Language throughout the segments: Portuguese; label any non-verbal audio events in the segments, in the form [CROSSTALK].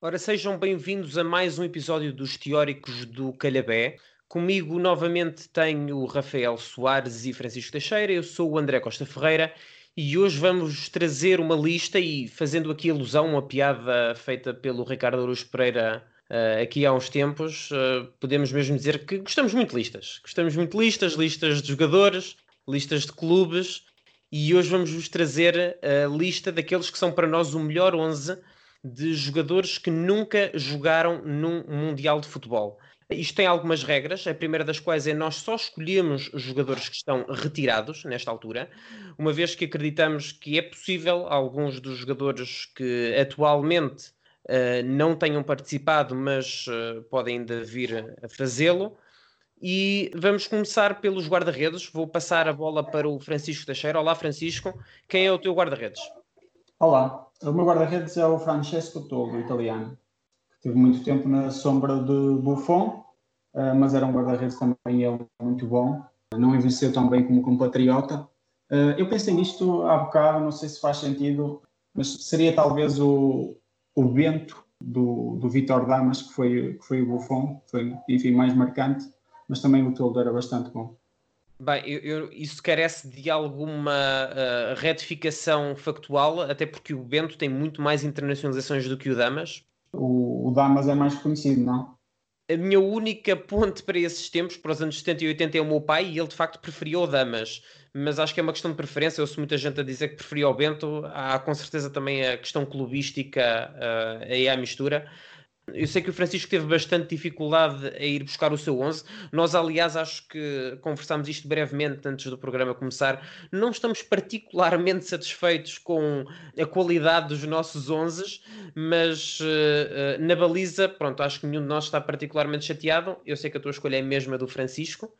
Ora, sejam bem-vindos a mais um episódio dos Teóricos do Calhabé. Comigo novamente tenho o Rafael Soares e Francisco Teixeira, eu sou o André Costa Ferreira e hoje vamos trazer uma lista e fazendo aqui alusão a uma piada feita pelo Ricardo Aruz Pereira uh, aqui há uns tempos, uh, podemos mesmo dizer que gostamos muito de listas. Gostamos muito de listas, listas de jogadores, listas de clubes e hoje vamos vos trazer a lista daqueles que são para nós o melhor 11 de jogadores que nunca jogaram num Mundial de Futebol. Isto tem algumas regras, a primeira das quais é nós só escolhemos jogadores que estão retirados nesta altura, uma vez que acreditamos que é possível alguns dos jogadores que atualmente uh, não tenham participado, mas uh, podem ainda vir a fazê-lo. E vamos começar pelos guarda-redes. Vou passar a bola para o Francisco Teixeira. Olá, Francisco. Quem é o teu guarda-redes? Olá, o meu guarda-redes é o Francesco Tolo, italiano Tive muito tempo na sombra de Buffon, eh, mas era um guarda-redes também muito bom. Não envelheceu tão bem como compatriota. Eh, eu pensei nisto há bocado, não sei se faz sentido, mas seria talvez o, o Bento do, do Vitor Damas, que foi, que foi o Buffon, foi, enfim, mais marcante, mas também o Toldo era bastante bom. Bem, eu, eu, isso carece de alguma uh, retificação factual, até porque o Bento tem muito mais internacionalizações do que o Damas, o, o Damas é mais conhecido, não? A minha única ponte para esses tempos, para os anos 70 e 80, é o meu pai e ele de facto preferia o Damas. Mas acho que é uma questão de preferência. Eu ouço muita gente a dizer que preferia o Bento. Há com certeza também a questão clubística uh, aí à mistura. Eu sei que o Francisco teve bastante dificuldade a ir buscar o seu 11. Nós, aliás, acho que conversámos isto brevemente antes do programa começar. Não estamos particularmente satisfeitos com a qualidade dos nossos 11, mas uh, uh, na baliza, pronto, acho que nenhum de nós está particularmente chateado. Eu sei que a tua escolha é a mesma do Francisco.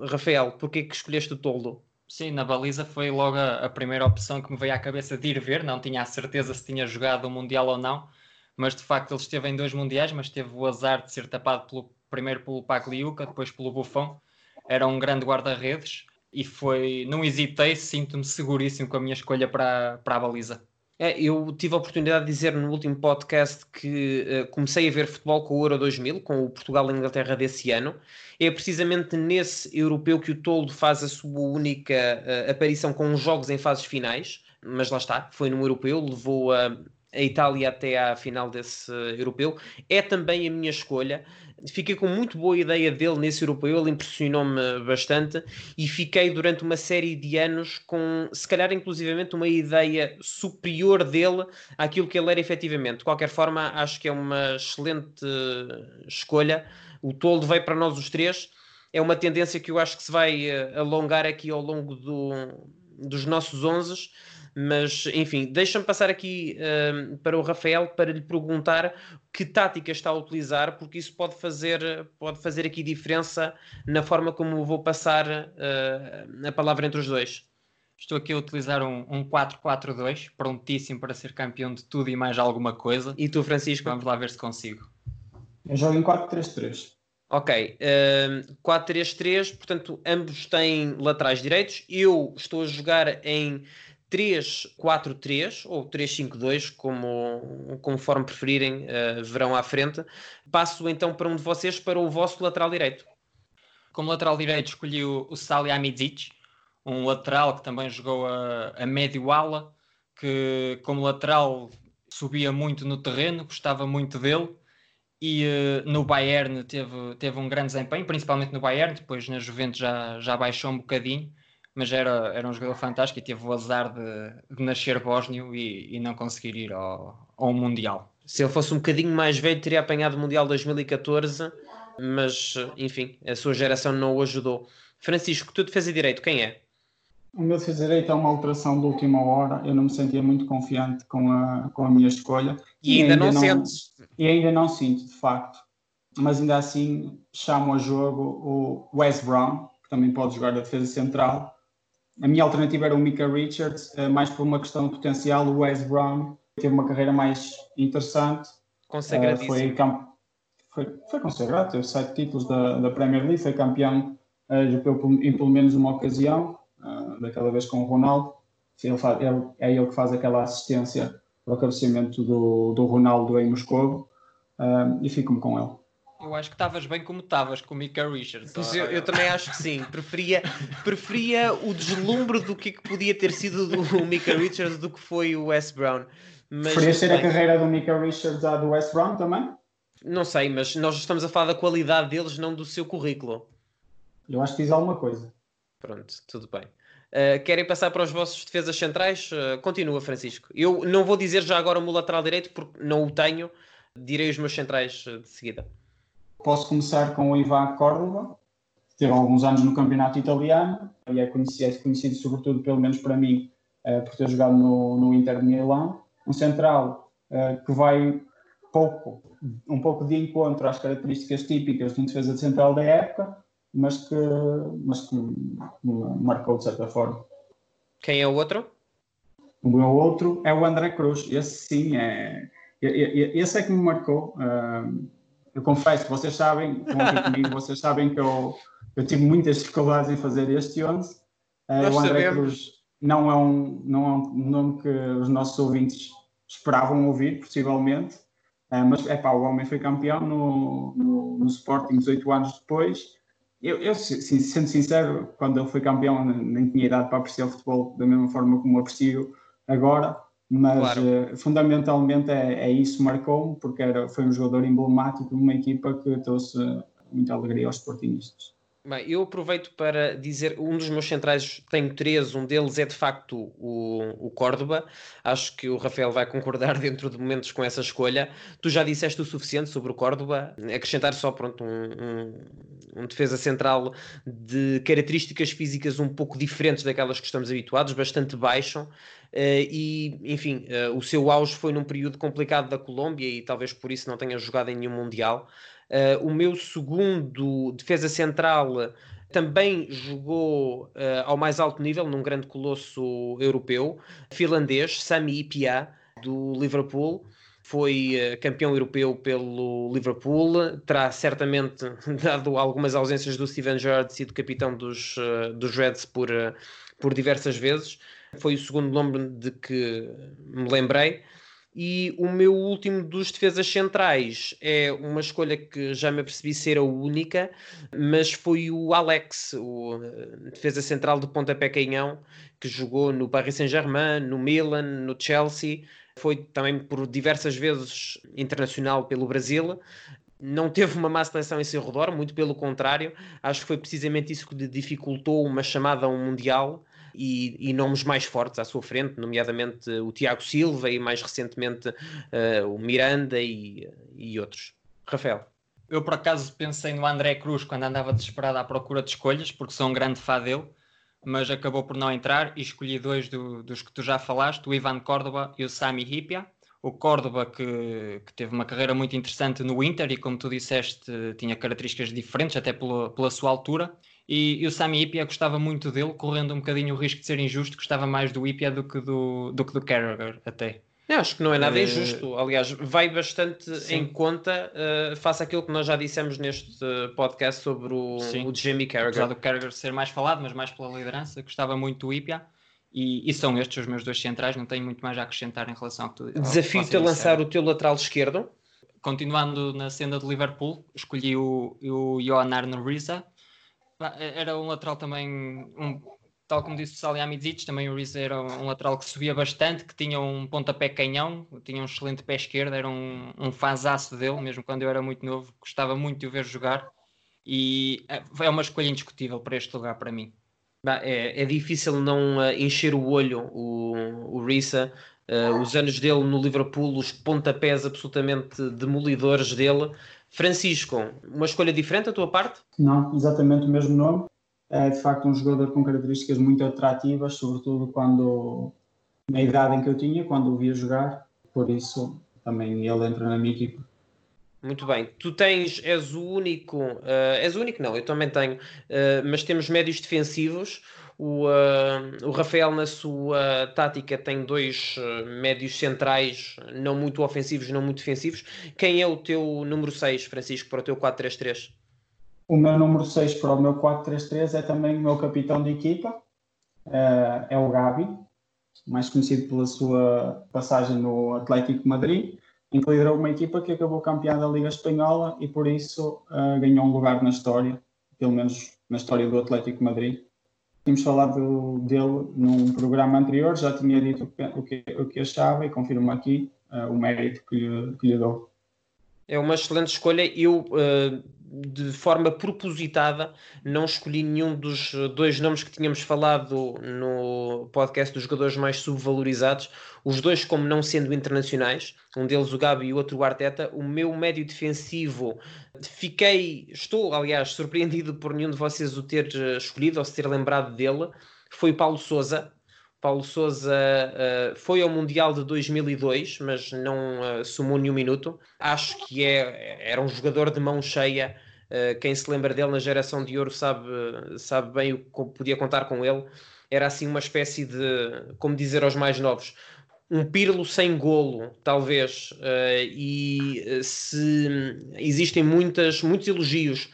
Rafael, porquê que escolheste o Toldo? Sim, na baliza foi logo a, a primeira opção que me veio à cabeça de ir ver. Não tinha a certeza se tinha jogado o Mundial ou não mas de facto ele esteve em dois mundiais, mas teve o azar de ser tapado pelo, primeiro pelo Pagliuca, depois pelo Buffon. Era um grande guarda-redes e foi, não hesitei, sinto-me seguríssimo com a minha escolha para, para a baliza. É, eu tive a oportunidade de dizer no último podcast que uh, comecei a ver futebol com o Euro 2000, com o Portugal e Inglaterra desse ano. É precisamente nesse europeu que o Toldo faz a sua única uh, aparição com jogos em fases finais, mas lá está, foi no europeu, levou a, a Itália até à final desse europeu. É também a minha escolha. Fiquei com muito boa ideia dele nesse europeu, ele impressionou-me bastante e fiquei durante uma série de anos com, se calhar, inclusivamente, uma ideia superior dele àquilo que ele era efetivamente. De qualquer forma, acho que é uma excelente escolha. O Toldo veio para nós os três. É uma tendência que eu acho que se vai eh, alongar aqui ao longo do, dos nossos onzes mas, enfim, deixa-me passar aqui uh, para o Rafael para lhe perguntar que tática está a utilizar, porque isso pode fazer, pode fazer aqui diferença na forma como vou passar uh, a palavra entre os dois. Estou aqui a utilizar um, um 4-4-2, prontíssimo para ser campeão de tudo e mais alguma coisa. E tu, Francisco? Vamos lá ver se consigo. Eu jogo em 4-3-3. Ok, uh, 4-3-3, portanto, ambos têm laterais direitos. Eu estou a jogar em 3-4-3 ou 3-5-2, como, conforme preferirem, uh, verão à frente. Passo então para um de vocês para o vosso lateral direito. Como lateral direito escolhi o, o Salihamidzic, um lateral que também jogou a, a médio ala, que como lateral subia muito no terreno, gostava muito dele e uh, no Bayern teve, teve um grande desempenho, principalmente no Bayern, depois na Juventus já, já baixou um bocadinho mas era, era um jogador fantástico e teve o azar de, de nascer bósnio e, e, não conseguir ir ao, ao Mundial. Se ele fosse um bocadinho mais velho, teria apanhado o Mundial 2014, mas enfim, a sua geração não o ajudou. Francisco, tu defesa direito, quem é? O meu defesa direito é uma alteração de última hora. Eu não me sentia muito confiante com a, com a minha escolha. E, e ainda, ainda, não, sentes? E ainda não sinto, de facto. Mas ainda assim chamo a jogo o Wes Brown, que também pode jogar a defesa central, a minha alternativa era o Mika Richards, eh, mais por uma questão de potencial. O Wes Brown teve uma carreira mais interessante. Consagradíssimo. Uh, foi, camp... foi, foi consagrado, teve sete títulos da, da Premier League, foi campeão europeu em pelo menos uma ocasião, daquela vez com o Ronaldo. Ele faz, ele, é ele que faz aquela assistência para o cabeceamento do, do Ronaldo em Moscou e fico-me com ele. Eu acho que estavas bem como estavas com o Mika Richards. Pois eu, eu, também acho que sim. Preferia, preferia o deslumbre do que, que podia ter sido do Mika Richards do que foi o Wes Brown. Preferia ser a carreira do Mika Richards à do Wes Brown também? Não sei, mas nós estamos a falar da qualidade deles, não do seu currículo. Eu acho que diz alguma coisa. Pronto, tudo bem. Uh, querem passar para os vossos defesas centrais? Uh, continua, Francisco. Eu não vou dizer já agora o meu lateral direito porque não o tenho. Direi os meus centrais uh, de seguida. Posso começar com o Ivan Córdoba, que teve alguns anos no campeonato italiano e é conhecido, conhecido sobretudo, pelo menos para mim, por ter jogado no, no Inter de Milão. Um central que vai pouco, um pouco de encontro às características típicas de um defesa de central da época, mas que, mas que marcou de certa forma. Quem é o outro? O meu outro é o André Cruz. Esse sim é. Esse é que me marcou. Eu confesso, vocês sabem, comigo, vocês sabem que eu, eu tive muitas dificuldades em fazer este 11. Nós o André sabemos. Cruz não é, um, não é um nome que os nossos ouvintes esperavam ouvir, possivelmente. mas é pá, o homem foi campeão no, no, no Sporting 18 anos depois eu, eu sendo sincero, quando ele foi campeão, nem tinha idade para apreciar o futebol da mesma forma como aprecio agora, mas claro. uh, fundamentalmente é, é isso marcou-me, porque era, foi um jogador emblemático de uma equipa que trouxe muita alegria aos sportingistas. Bem, eu aproveito para dizer, um dos meus centrais, tenho três, um deles é de facto o, o Córdoba, acho que o Rafael vai concordar [LAUGHS] dentro de momentos com essa escolha. Tu já disseste o suficiente sobre o Córdoba, acrescentar só pronto, um, um, um defesa central de características físicas um pouco diferentes daquelas que estamos habituados, bastante baixo, uh, e enfim, uh, o seu auge foi num período complicado da Colômbia e talvez por isso não tenha jogado em nenhum Mundial. Uh, o meu segundo defesa central também jogou uh, ao mais alto nível, num grande colosso europeu, finlandês, Sami Ipia, do Liverpool. Foi uh, campeão europeu pelo Liverpool, terá certamente [LAUGHS] dado algumas ausências do Steven Gerrard, sido capitão dos, dos Reds por, por diversas vezes. Foi o segundo nome de que me lembrei. E o meu último dos defesas centrais é uma escolha que já me apercebi ser a única, mas foi o Alex, o eh, defesa central do Pontapé Canhão, que jogou no Paris Saint-Germain, no Milan, no Chelsea. Foi também por diversas vezes internacional pelo Brasil, não teve uma má seleção em seu redor, muito pelo contrário, acho que foi precisamente isso que dificultou uma chamada a um Mundial e, e, nomes mais fortes à sua frente, nomeadamente o Tiago Silva e mais recentemente uh, o Miranda e, e outros. Rafael. Eu por acaso pensei no André Cruz quando andava desesperado à procura de escolhas, porque sou um grande fã dele, mas acabou por não entrar e escolhi dois do, dos que tu já falaste, o Ivan Córdoba e o Sami Hipia. O Córdoba, que, que, teve uma carreira muito interessante no Inter e, como tu disseste, tinha características diferentes, até pela, pela sua altura. E, e o Sami Ipia gostava muito dele, correndo um bocadinho o risco de ser injusto, gostava mais do Ipia do que do, do, que do Carragher, até. Eu acho que não é nada uh, injusto. Aliás, vai bastante sim. em conta uh, face àquilo que nós já dissemos neste podcast sobre o, o Jamie Carragher. Apesar do Carragher ser mais falado, mas mais pela liderança, gostava muito do Ipia. E, e, são estes os meus dois centrais, não tenho muito mais a acrescentar em relação ao que tu Desafio-te a lançar o teu lateral esquerdo. Continuando na senda de Liverpool, escolhi o, o Johan Arne Risa, era um lateral também, um, tal como disse o Salihamidzic, também o Reese era um lateral que subia bastante, que tinha um pontapé canhão, tinha um excelente pé esquerdo, era um, um dele, mesmo quando eu era muito novo, gostava muito de o ver jogar. E é, é uma escolha indiscutível para este lugar para mim. É, é difícil não uh, encher o olho o, o Risa, uh, os anos dele no Liverpool, os pontapés absolutamente demolidores dele, Francisco, uma escolha diferente da tua parte? Não, exatamente o mesmo nome. É de facto um jogador com características muito atrativas, sobretudo quando na idade em que eu tinha, quando o via jogar. Por isso também ele entra na minha equipe. Muito bem. Tu tens, és o único, uh, és o único não, eu também tenho, uh, mas temos médios defensivos. O, uh, o Rafael, na sua tática, tem dois uh, médios centrais, não muito ofensivos, não muito defensivos. Quem é o teu número 6, Francisco, para o teu 4-3-3? O meu número 6 para o meu 4-3-3 é também o meu capitão de equipa, uh, é o Gabi. mais conhecido pela sua passagem no Atlético Madrid, em que liderou uma equipa que acabou campeã da Liga Espanhola e por isso uh, ganhou um lugar na história, pelo menos na história do Atlético Madrid. Tínhamos falado dele num programa anterior, já tinha dito o que, o que achava e confirmo aqui uh, o mérito que lhe, que lhe dou. É uma excelente escolha. Eu, uh, de forma propositada, não escolhi nenhum dos dois nomes que tínhamos falado no podcast dos jogadores mais subvalorizados, os dois como não sendo internacionais, um deles o Gabi e o outro o Arteta. O meu médio defensivo, fiquei, estou aliás surpreendido por nenhum de vocês o ter eh, escolhido ou se ter lembrado dele, foi Paulo Souza. Paulo Souza uh, foi ao Mundial de 2002, mas não uh, somou nenhum minuto. Acho que é, era um jogador de mão cheia. Uh, quem se lembra dele na geração de ouro sabe, sabe bem o que podia contar com ele. Era assim uma espécie de, como dizer aos mais novos, um Pirlo sem golo, talvez. e se existem muitas, muitos elogios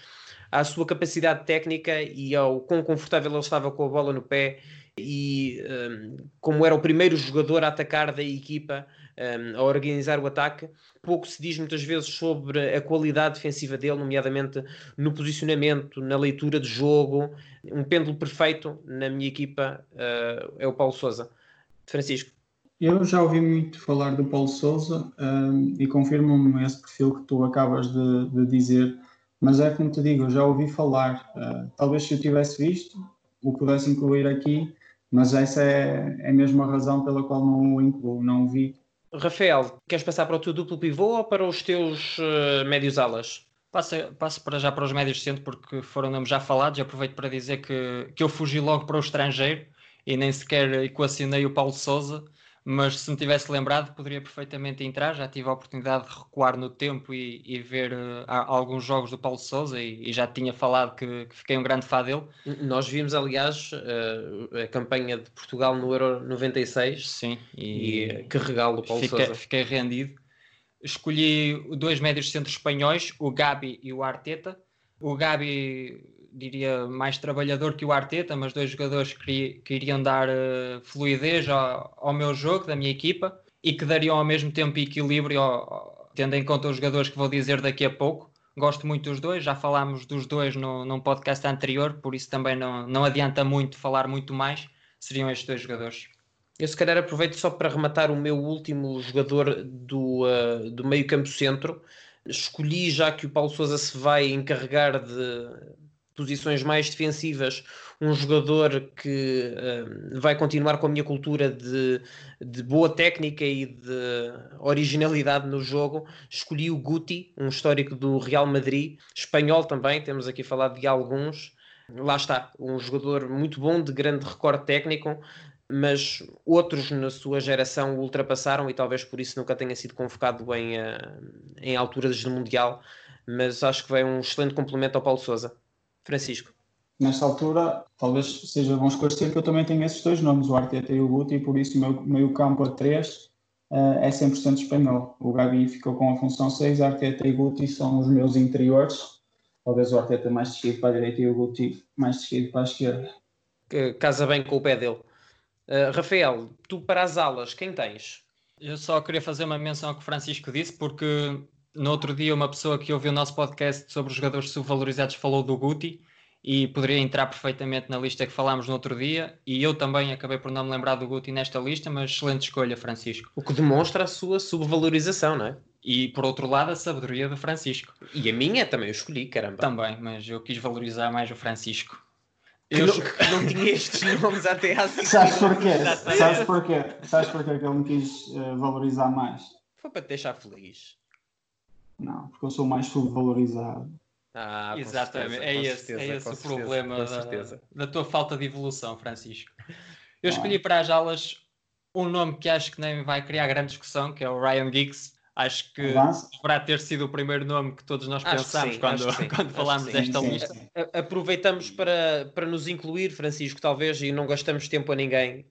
à sua capacidade técnica e ao quão confortável ele estava com a bola no pé e um, como era o primeiro jogador a atacar da equipa, um, a organizar o ataque, pouco se diz muitas vezes sobre a qualidade defensiva dele, nomeadamente no posicionamento, na leitura de jogo. Um pêndulo perfeito na minha equipa uh, é o Paulo Souza. Francisco. Eu já ouvi muito falar do Paulo Souza um, e confirmo-me esse perfil que tu acabas de, de, dizer, mas é como te digo, eu já ouvi falar. Uh, talvez se eu tivesse visto, o pudesse incluir aqui, mas essa é, é mesmo a razão pela qual não o incluo, não o vi. Rafael, queres passar para o teu duplo pivô ou para os teus uh, médios alas? Passo, passo para já para os médios centro porque foram nomes já falados. Aproveito para dizer que, que eu fugi logo para o estrangeiro e nem sequer equacionei o Paulo Souza mas se me tivesse lembrado poderia perfeitamente entrar. Já tive a oportunidade de recuar no tempo e, e ver uh, alguns jogos do Paulo Souza e, e já tinha falado que, que, fiquei um grande fã dele. Nós vimos, aliás, uh, a campanha de Portugal no Euro 96. Sim, e, e que regalo do Paulo fiquei, Souza. Fiquei rendido. Escolhi dois médios centros espanhóis, o Gabi e o Arteta. O Gabi diria, mais trabalhador que o Arteta, mas dois jogadores que, que iriam dar uh, fluidez ao, ao, meu jogo, da minha equipa, e que dariam ao mesmo tempo equilíbrio, ao, tendo em conta os jogadores que vou dizer daqui a pouco. Gosto muito dos dois, já falámos dos dois no, num podcast anterior, por isso também não, não adianta muito falar muito mais. Seriam estes dois jogadores. Eu se calhar aproveito só para rematar o meu último jogador do, uh, do meio campo centro. Escolhi já que o Paulo Sousa se vai encarregar de posições mais defensivas, um jogador que uh, vai continuar com a minha cultura de, de, boa técnica e de originalidade no jogo, escolhi o Guti, um histórico do Real Madrid, espanhol também, temos aqui falado de alguns. Lá está, um jogador muito bom, de grande recorde técnico, mas outros na sua geração o ultrapassaram e talvez por isso nunca tenha sido convocado em, uh, em alturas de Mundial. Mas acho que vai um excelente complemento ao Paulo Souza. Francisco. Nesta altura, talvez seja bom esclarecer que eu também tenho esses dois nomes, o Arteta e o Guti, e por isso o meu meio campo a 3 uh, eh, é 100% espanhol. O Gabi ficou com a função 6, Arteta e Guti são os meus interiores, talvez o Arteta mais descido para a direita e o Guti mais descido para a esquerda. Que casa bem com o pé dele. Uh, Rafael, tu para as alas, quem tens? Eu só queria fazer uma menção ao que o Francisco disse, porque no outro dia uma pessoa que ouviu o nosso podcast sobre os jogadores subvalorizados falou do Guti e poderia entrar perfeitamente na lista que falámos no outro dia e eu também acabei por não me lembrar do Guti nesta lista, mas excelente escolha, Francisco. O que demonstra a sua subvalorização, não é? E por outro lado a sabedoria do Francisco. E a minha também eu escolhi, caramba. Também, mas eu quis valorizar mais o Francisco. Que, eu... não, que não tinha estes nomes até há [LAUGHS] Sabes porquê? Sabes porquê? Sabes porquê que ele me quis uh, valorizar mais? Foi para te deixar feliz. Não, porque eu sou mais subvalorizado. Ah, Exatamente, certeza, é, esse, certeza, é esse o certeza, problema da, da, tua falta de evolução, Francisco. Eu escolhi para as aulas um nome que acho que nem vai criar grande discussão, que é o Ryan Giggs. Acho que deverá ter sido o primeiro nome que todos nós pensámos quando, [LAUGHS] quando falámos desta sim, lista. Sim. Aproveitamos para, para nos incluir, Francisco, talvez, e não gastamos tempo a ninguém.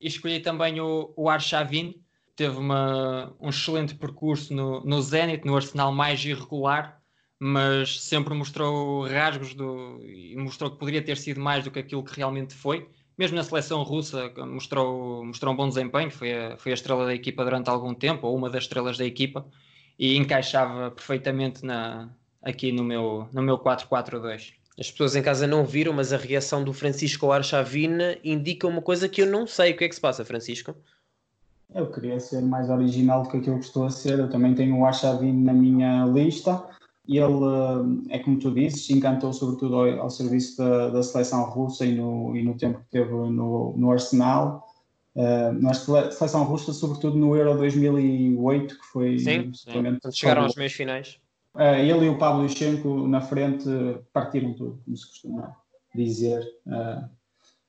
E escolhi também o, o Arshavin, teve uma, um excelente percurso no, no Zenit, no Arsenal mais irregular, mas sempre mostrou rasgos do, e mostrou que poderia ter sido mais do que aquilo que realmente foi. mesmo na seleção russa mostrou, mostrou um bom desempenho, foi a, foi a estrela da equipa durante algum tempo, ou uma das estrelas da equipa, e encaixava perfeitamente na, aqui no meu, no meu 4-4-2. As pessoas em casa não viram, mas a reação do Francisco Archavina indica uma coisa que eu não sei. O que é que se passa, Francisco? Eu queria ser mais original do que aquilo que estou a ser. Eu também tenho o Archavina na minha lista e ele, eh, é como tu dizes, encantou sobretudo ao, ao serviço da, da, seleção russa e no, e no tempo que teve no, no Arsenal. Uh, na seleção russa, sobretudo no Euro 2008, que foi sim, sim. chegaram aos meios finais. Uh, ele e o Pablo Yushchenko na frente partiram tudo, como se costuma dizer. Uh,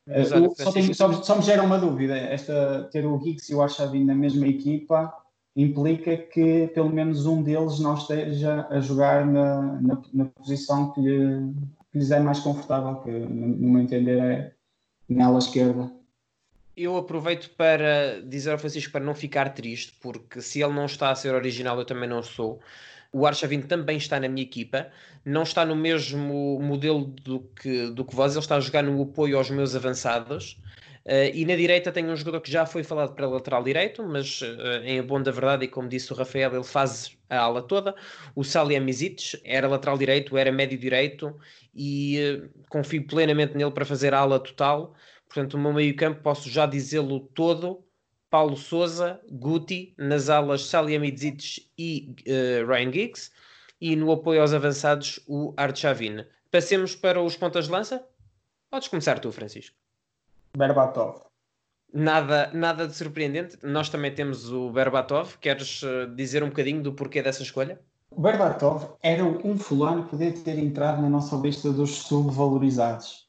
uh, só, tem, só, só, me gera uma dúvida: esta, ter o Giggs e o Arshavin na mesma equipa implica que pelo menos um deles não esteja a jogar na, na, na posição que, lhe, que lhes é mais confortável, que no meu entender é na ala esquerda. Eu aproveito para dizer ao Francisco para não ficar triste, porque se ele não está a ser original, eu também não sou. O Arshavin também está na minha equipa, não está no mesmo modelo do que, do que vós, ele está a jogar no apoio aos meus avançados. Uh, e na direita tem um jogador que já foi falado para lateral direito, mas uh, em bom da verdade, e como disse o Rafael, ele faz a ala toda. O Salihamidzic era lateral direito, era médio direito e uh, confio plenamente nele para fazer a ala total. Portanto, o meu meio campo posso já dizê-lo todo. Paulo Souza, Guti, nas alas Salihamidzic e Ryan Giggs e no apoio aos avançados o Archavin. Passemos para os pontas de lança? Podes começar tu, Francisco. Berbatov. Nada, nada de surpreendente. Nós também temos o Berbatov. Queres eh, dizer um bocadinho do porquê dessa escolha? O Berbatov era um fulano que podia ter entrado na nossa lista dos subvalorizados.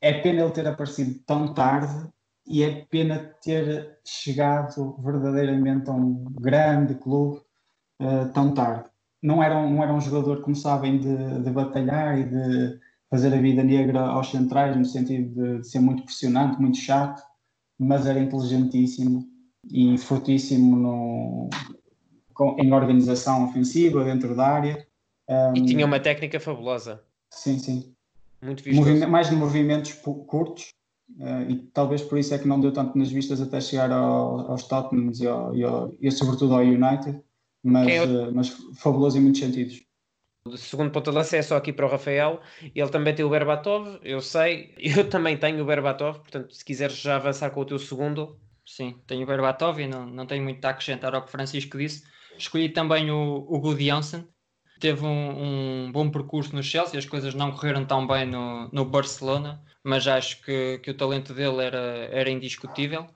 É pena ele ter aparecido tão tarde e é pena ter chegado verdadeiramente a um grande clube uh, tão tarde. Não era, um, não era um jogador, como sabem, de, de batalhar e de fazer a vida negra aos centrais, no sentido de, ser muito pressionante, muito chato, mas era inteligentíssimo e fortíssimo no, com, em organização ofensiva, dentro da área. Um, e tinha uma técnica fabulosa. Sim, sim. Muito vistoso. mais de movimentos curtos, uh, e talvez por isso é que não deu tanto nas vistas até chegar ao, aos Tottenham e, ao, e, ao, e, sobretudo ao United, mas, é uh, mas fabuloso em muitos sentidos. O segundo ponto de lança é só aqui para o Rafael. Ele também tem o Berbatov, eu sei. [LAUGHS] Eu também tenho o Berbatov, portanto, se quiseres já avançar com o teu segundo. Sim, tenho o Berbatov e não, não tenho muito a acrescentar ao que Francisco disse. Escolhi também o, o Good Janssen. Teve um, um, bom percurso no Chelsea, as coisas não correram tão bem no, no Barcelona, mas acho que, que o talento dele era, era indiscutível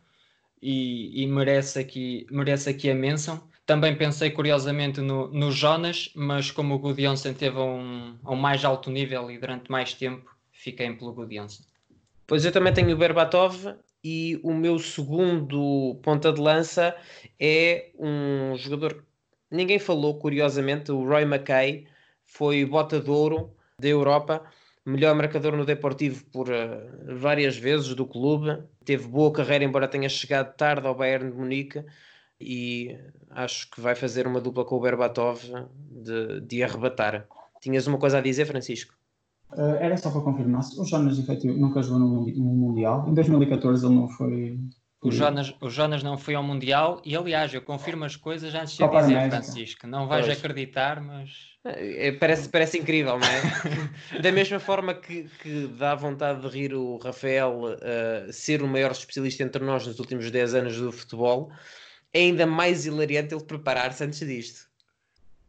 e, e merece, aqui, merece aqui a menção. Também pensei curiosamente no, no Jonas, mas como o Gudjonsen teve a um, um mais alto nível e durante mais tempo, fiquei pelo Gudjonsen. Pois eu também tenho o Berbatov e o meu segundo ponta de lança é um jogador ninguém falou, curiosamente, o Roy McKay foi bota de ouro da Europa, melhor marcador no Deportivo por uh, várias vezes do clube, teve boa carreira, embora tenha chegado tarde ao Bayern de Munique e acho que vai fazer uma dupla com o Berbatov de, de arrebatar. Tinhas uma coisa a dizer, Francisco? Uh, era só para confirmar, o Jonas efetivo nunca jogou no, no Mundial. Em 2014 ele não foi. O Jonas, o Jonas não foi ao Mundial e, aliás, eu confirmo as coisas antes de Copa dizer, América. Francisco. Não vais pois. acreditar, mas. É, parece, parece incrível, não é? [LAUGHS] da mesma forma que, que dá vontade de rir o Rafael uh, ser o maior especialista entre nós nos últimos 10 anos do futebol, é ainda mais hilariante ele preparar-se antes disto.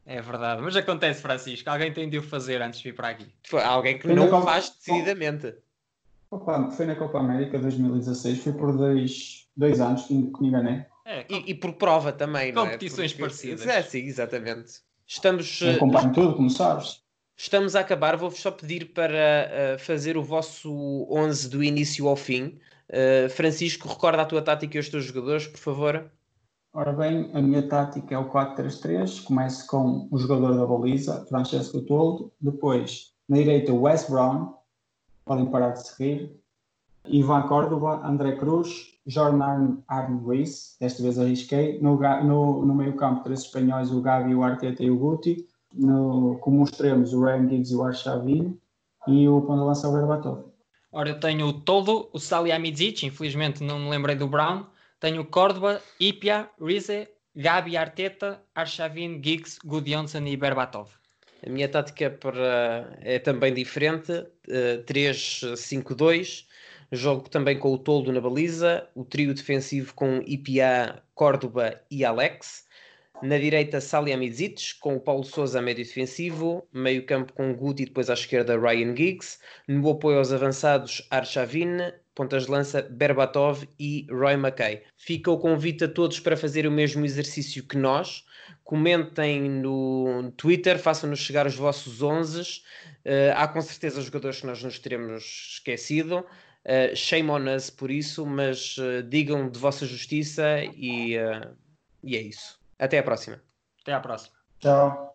É verdade, mas acontece, Francisco. Alguém tem de o fazer antes de vir para aqui. Foi alguém que não Copa... faz decididamente. Opa, foi na Copa América 2016, foi por dois, dois anos que me enganei. É, e, e, por prova também, não é? Competições parecidas. É, sim, exatamente. Estamos. Eu acompanho tudo, como sabes. Estamos a acabar, vou-vos só pedir para uh, fazer o vosso 11 do início ao fim. Uh, Francisco, recorda a tua tática e os teus jogadores, por favor. Ora bem, a minha tática é o 4-3-3. Começo com o jogador da baliza, Francesco Toldo. Depois, na direita, Wes Brown. Podem parar de seguir. Ivan Córdoba, André Cruz, Jordan Arne Ruiz. Desta vez arrisquei. No, no, no meio campo, três espanhóis, o Gavi, o Arteta e o Guti. No, como extremos, o Ryan Giggs e o Arshavin. E o ponto de lança, o Berbatov. Ora, eu tenho o Toldo, o Salihamidzic, infelizmente não me lembrei do Brown. Tenho o Córdoba, Ipia, Rize, Gabi Arteta, Arshavin, Giggs, Gudjonsson e Berbatov. A minha tática para... é também diferente, uh, eh, 3-5-2. Jogo também com o Toldo na baliza, o trio defensivo com Ipia, Córdoba e Alex. Na direita, Salihamidzic, com o Paulo Sousa médio defensivo, meio campo com Guti e depois à esquerda Ryan Giggs. No apoio aos avançados, Arshavin, pontas de lança Berbatov e Roy McKay. Fica o convite a todos para fazer o mesmo exercício que nós. Comentem no Twitter, façam-nos chegar os vossos 11. Uh, eh, há com certeza jogadores que nós nos teremos esquecido. Uh, shame on us por isso, mas uh, digam de vossa justiça e, e é isso. Até a próxima. Até a próxima. Tchau.